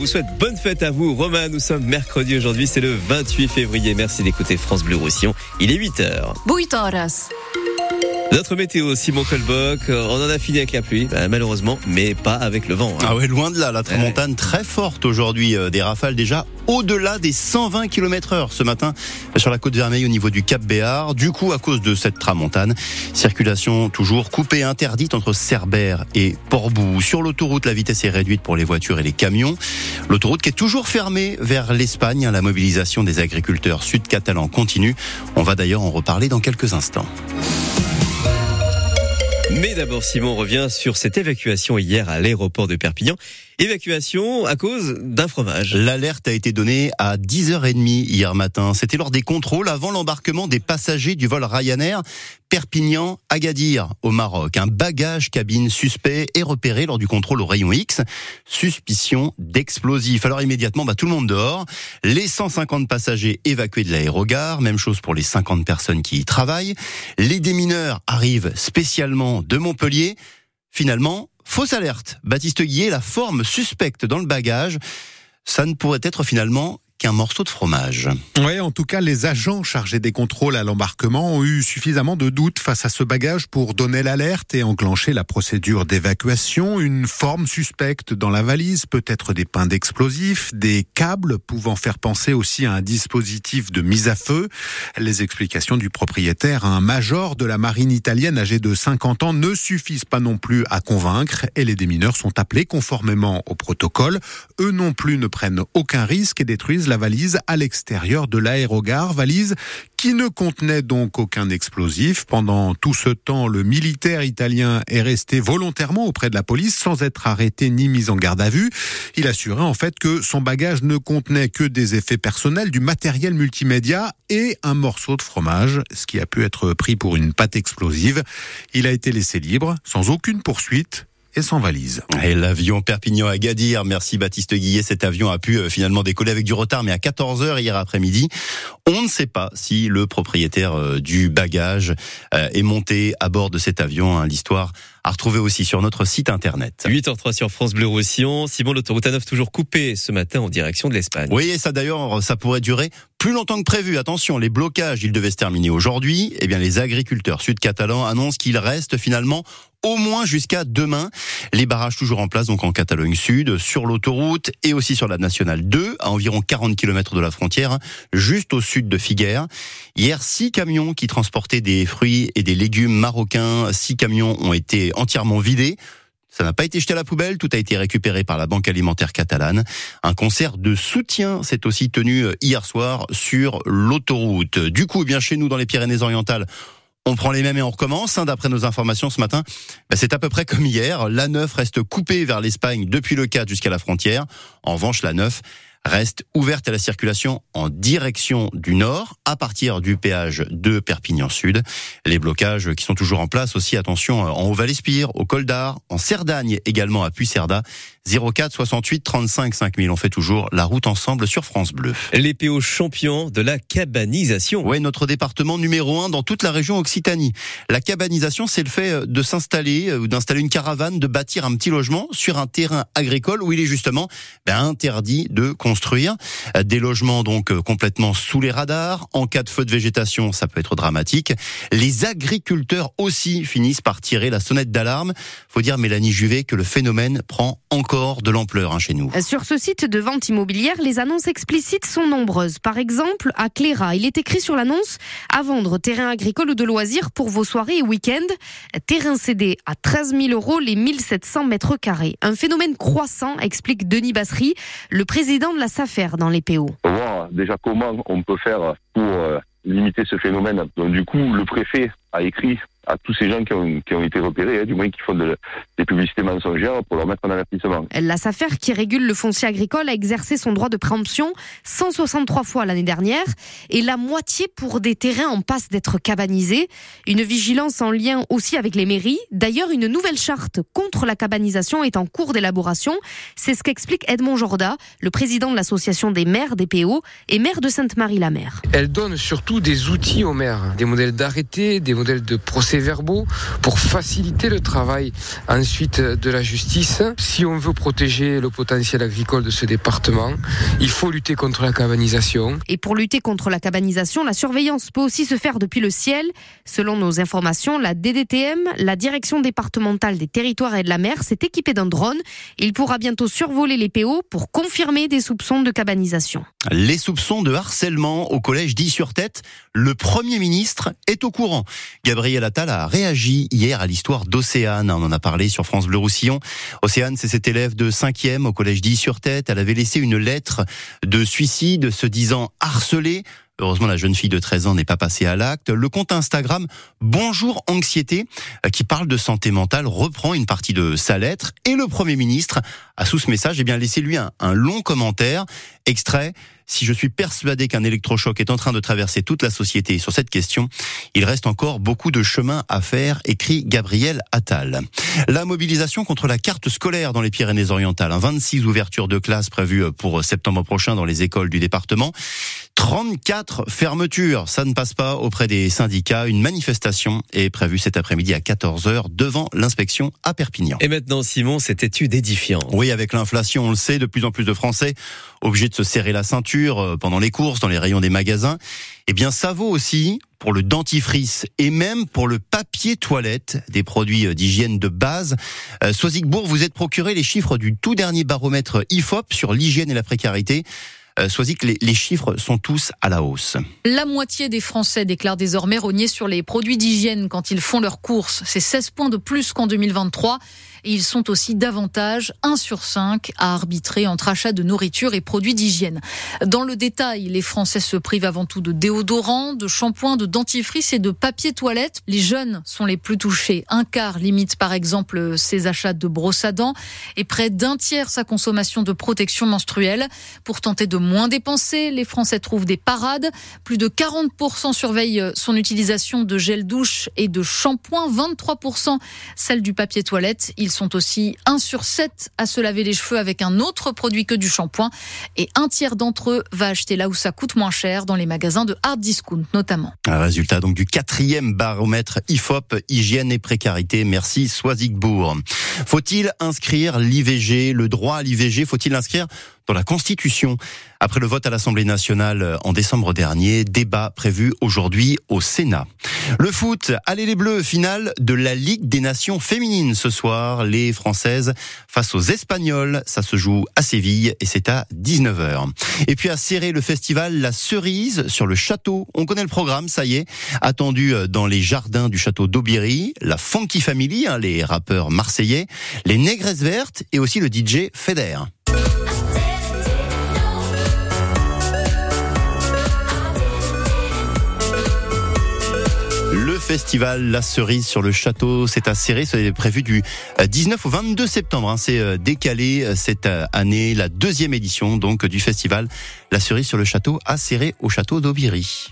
Je vous souhaite bonne fête à vous, Romain. Nous sommes mercredi aujourd'hui, c'est le 28 février. Merci d'écouter France Bleu Roussillon. Il est 8h. 8 horas. Notre météo, Simon Colboc, on en a fini avec la pluie, bah, malheureusement, mais pas avec le vent. hein. Ah ouais, loin de là, la tramontane très forte aujourd'hui, euh, des rafales déjà au-delà des 120 km heure ce matin sur la côte Vermeille au niveau du Cap Béar. Du coup, à cause de cette tramontane, circulation toujours coupée, interdite entre Cerbère et Portbou. Sur l'autoroute, la vitesse est réduite pour les voitures et les camions. L'autoroute qui est toujours fermée vers l'Espagne. La mobilisation des agriculteurs sud-catalans continue. On va d'ailleurs en reparler dans quelques instants. Mais d'abord, Simon revient sur cette évacuation hier à l'aéroport de Perpignan. Évacuation à cause d'un fromage. L'alerte a été donnée à 10h30 hier matin. C'était lors des contrôles avant l'embarquement des passagers du vol Ryanair Perpignan-Agadir au Maroc. Un bagage cabine suspect est repéré lors du contrôle au rayon X. Suspicion d'explosif. Alors immédiatement, bah, tout le monde dehors. Les 150 passagers évacués de l'aérogare. Même chose pour les 50 personnes qui y travaillent. Les démineurs arrivent spécialement de Montpellier. Finalement, fausse alerte. Baptiste Guillet, la forme suspecte dans le bagage, ça ne pourrait être finalement qu'un morceau de fromage. Oui, en tout cas, les agents chargés des contrôles à l'embarquement ont eu suffisamment de doutes face à ce bagage pour donner l'alerte et enclencher la procédure d'évacuation. Une forme suspecte dans la valise, peut-être des pains d'explosifs, des câbles pouvant faire penser aussi à un dispositif de mise à feu. Les explications du propriétaire, un major de la marine italienne âgé de 50 ans, ne suffisent pas non plus à convaincre et les démineurs sont appelés conformément au protocole. Eux non plus ne prennent aucun risque et détruisent la valise à l'extérieur de l'aérogare, valise qui ne contenait donc aucun explosif. Pendant tout ce temps, le militaire italien est resté volontairement auprès de la police sans être arrêté ni mis en garde à vue. Il assurait en fait que son bagage ne contenait que des effets personnels, du matériel multimédia et un morceau de fromage, ce qui a pu être pris pour une pâte explosive. Il a été laissé libre, sans aucune poursuite et sans valise. Et l'avion Perpignan-Agadir, merci Baptiste Guillet. Cet avion a pu euh, finalement décoller avec du retard, mais à 14h hier après-midi. On ne sait pas si le propriétaire euh, du bagage euh, est monté à bord de cet avion. hein. L'histoire à retrouver aussi sur notre site internet. 8h03 sur France Bleu Roussillon. Simon, l'autoroute A9 toujours coupée ce matin en direction de l'Espagne. Oui, et ça d'ailleurs, ça pourrait durer plus longtemps que prévu. Attention, les blocages, ils devaient se terminer aujourd'hui. Eh bien, les agriculteurs sud-catalans annoncent qu'il reste finalement au moins jusqu'à demain. Les barrages toujours en place donc en Catalogne Sud, sur l'autoroute et aussi sur la nationale 2, à environ 40 km de la frontière, juste au sud de Figueres. Hier, six camions qui transportaient des fruits et des légumes marocains, six camions ont été entièrement vidés. Ça n'a pas été jeté à la poubelle, tout a été récupéré par la Banque alimentaire catalane. Un concert de soutien s'est aussi tenu euh, hier soir sur l'autoroute. Du coup, eh bien chez nous dans les Pyrénées-Orientales, on prend les mêmes et on recommence. hein, D'après nos informations ce matin, bah, c'est à peu près comme hier. La 9 reste coupée vers l'Espagne depuis le 4 jusqu'à la frontière. En revanche, la 9 reste ouverte à la circulation en direction du nord à partir du péage de Perpignan Sud. Les blocages qui sont toujours en place aussi, attention, en Haut-Val-Espire, au Col d'Ar, en Cerdagne également à Puy-Cerda. 04 68 35 5000. On fait toujours la route ensemble sur France Bleu. Les PO champions de la cabanisation. Ouais, notre département numéro un dans toute la région Occitanie. La cabanisation, c'est le fait de s'installer euh, ou d'installer une caravane, de bâtir un petit logement sur un terrain agricole où il est justement ben, interdit de construire. Euh, Des logements donc euh, complètement sous les radars. En cas de feu de végétation, ça peut être dramatique. Les agriculteurs aussi finissent par tirer la sonnette d'alarme. Faut dire, Mélanie Juvet, que le phénomène prend encore de l'ampleur hein, chez nous. Sur ce site de vente immobilière, les annonces explicites sont nombreuses. Par exemple, à Cléra, il est écrit sur l'annonce à vendre terrain agricole ou de loisirs pour vos soirées et week-ends. Terrain cédé à 13 000 euros les 1700 mètres carrés. Un phénomène croissant, explique Denis Bassery, le président de la SAFER dans les PO. Voir déjà comment on peut faire pour euh, limiter ce phénomène. Donc du coup, le préfet a écrit à tous ces gens qui ont, qui ont été repérés, hein, du moins qui font de- des publicités mensongères pour leur mettre en avertissement. La SAFER, qui régule le foncier agricole, a exercé son droit de préemption 163 fois l'année dernière et la moitié pour des terrains en passe d'être cabanisés. Une vigilance en lien aussi avec les mairies. D'ailleurs, une nouvelle charte contre la cabanisation est en cours d'élaboration. C'est ce qu'explique Edmond Jorda, le président de l'association des maires des PO et maire de Sainte-Marie-la-Mer. Elle donne surtout des outils aux maires, des modèles d'arrêtés, des modèles de procès-verbaux pour faciliter le travail ensuite de la justice. Si on veut protéger le potentiel agricole de ce département, il faut lutter contre la cabanisation. Et pour lutter contre la cabanisation, la surveillance peut aussi se faire depuis le ciel. Selon nos informations, la DDTM, la Direction départementale des territoires et de la mer, s'est équipée d'un drone. Il pourra bientôt survoler les PO pour confirmer des soupçons de cabanisation. Les soupçons de harcèlement au collège dit sur tête, le Premier ministre est au courant. Gabriel Attal a réagi hier à l'histoire d'Océane. On en a parlé sur France Bleu Roussillon. Océane, c'est cette élève de 5e au collège dit sur tête. Elle avait laissé une lettre de suicide se disant harcelée Heureusement, la jeune fille de 13 ans n'est pas passée à l'acte. Le compte Instagram Bonjour Anxiété, euh, qui parle de santé mentale, reprend une partie de sa lettre. Et le Premier ministre a sous ce message eh bien, laissé lui un long commentaire. Extrait si je suis persuadé qu'un électrochoc est en train de traverser toute la société sur cette question, il reste encore beaucoup de chemin à faire, écrit Gabriel Attal. La mobilisation contre la carte scolaire dans les Pyrénées-Orientales. 26 ouvertures de classes prévues pour septembre prochain dans les écoles du département. 34 fermetures, ça ne passe pas auprès des syndicats. Une manifestation est prévue cet après-midi à 14h devant l'inspection à Perpignan. Et maintenant, Simon, cette étude édifiante. Oui, avec l'inflation, on le sait, de plus en plus de Français obligés de se serrer la ceinture euh, pendant les courses, dans les rayons des magasins. Eh bien, ça vaut aussi pour le dentifrice et même pour le papier toilette, des produits euh, d'hygiène de base. Euh, vous êtes procuré les chiffres du tout dernier baromètre IFOP sur l'hygiène et la précarité. Euh, que les, chiffres sont tous à la hausse. La moitié des Français déclarent désormais rogner sur les produits d'hygiène quand ils font leurs courses. C'est 16 points de plus qu'en 2023. Et ils sont aussi davantage, 1 sur 5, à arbitrer entre achat de nourriture et produits d'hygiène. Dans le détail, les Français se privent avant tout de déodorants, de shampoings, de dentifrice et de papier toilette. Les jeunes sont les plus touchés. Un quart limite par exemple ses achats de brosse à dents et près d'un tiers sa consommation de protection menstruelle. Pour tenter de moins dépenser, les Français trouvent des parades. Plus de 40% surveillent son utilisation de gel douche et de shampoing, 23% celle du papier toilette. Ils sont aussi 1 sur 7 à se laver les cheveux avec un autre produit que du shampoing et un tiers d'entre eux va acheter là où ça coûte moins cher, dans les magasins de hard discount notamment. Un résultat donc du quatrième baromètre IFOP, hygiène et précarité. Merci Soisigbourg. Faut-il inscrire l'IVG, le droit à l'IVG, faut-il inscrire dans la Constitution. Après le vote à l'Assemblée nationale en décembre dernier, débat prévu aujourd'hui au Sénat. Le foot, allez les Bleus, finale de la Ligue des Nations féminines ce soir. Les Françaises face aux Espagnols, ça se joue à Séville et c'est à 19h. Et puis à serrer le festival La Cerise sur le château. On connaît le programme, ça y est. Attendu dans les jardins du château d'Aubiri, la Funky Family, hein, les rappeurs marseillais, les Négresses Vertes et aussi le DJ Feder. Le festival La Cerise sur le château, c'est à c'est prévu du 19 euh, au 22 septembre. Hein. C'est euh, décalé euh, cette année, la deuxième édition donc du festival La Cerise sur le château à Serré au château d'Aubiri.